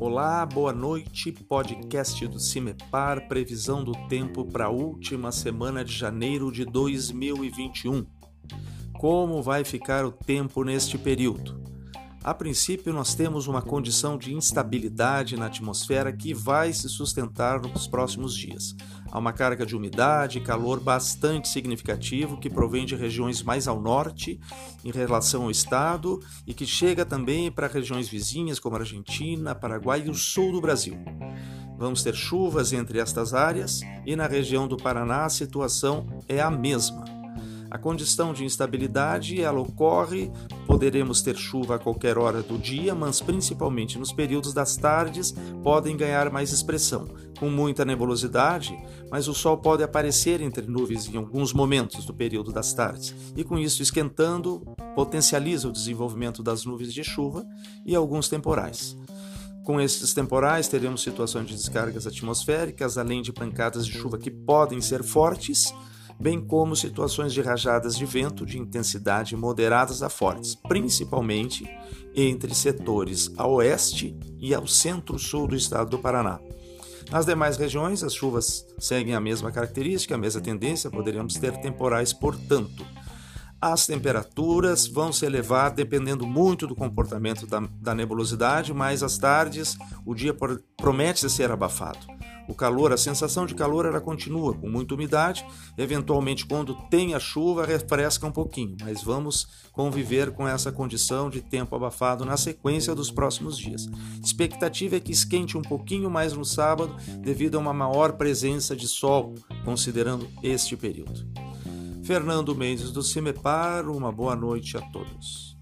Olá, boa noite. Podcast do Cimepar, previsão do tempo para a última semana de janeiro de 2021. Como vai ficar o tempo neste período? A princípio, nós temos uma condição de instabilidade na atmosfera que vai se sustentar nos próximos dias. Há uma carga de umidade e calor bastante significativo que provém de regiões mais ao norte em relação ao estado e que chega também para regiões vizinhas como Argentina, Paraguai e o sul do Brasil. Vamos ter chuvas entre estas áreas e na região do Paraná a situação é a mesma. A condição de instabilidade ela ocorre, poderemos ter chuva a qualquer hora do dia, mas principalmente nos períodos das tardes podem ganhar mais expressão, com muita nebulosidade, mas o sol pode aparecer entre nuvens em alguns momentos do período das tardes, e com isso esquentando, potencializa o desenvolvimento das nuvens de chuva e alguns temporais. Com esses temporais, teremos situações de descargas atmosféricas, além de pancadas de chuva que podem ser fortes bem como situações de rajadas de vento de intensidade moderadas a fortes, principalmente entre setores a oeste e ao centro-sul do estado do Paraná. Nas demais regiões, as chuvas seguem a mesma característica, a mesma tendência, poderíamos ter temporais, portanto. As temperaturas vão se elevar dependendo muito do comportamento da, da nebulosidade, mas às tardes o dia promete ser abafado. O calor, a sensação de calor, ela continua com muita umidade. Eventualmente, quando tem a chuva, refresca um pouquinho, mas vamos conviver com essa condição de tempo abafado na sequência dos próximos dias. Expectativa é que esquente um pouquinho mais no sábado, devido a uma maior presença de sol, considerando este período. Fernando Mendes do Cimepar, uma boa noite a todos.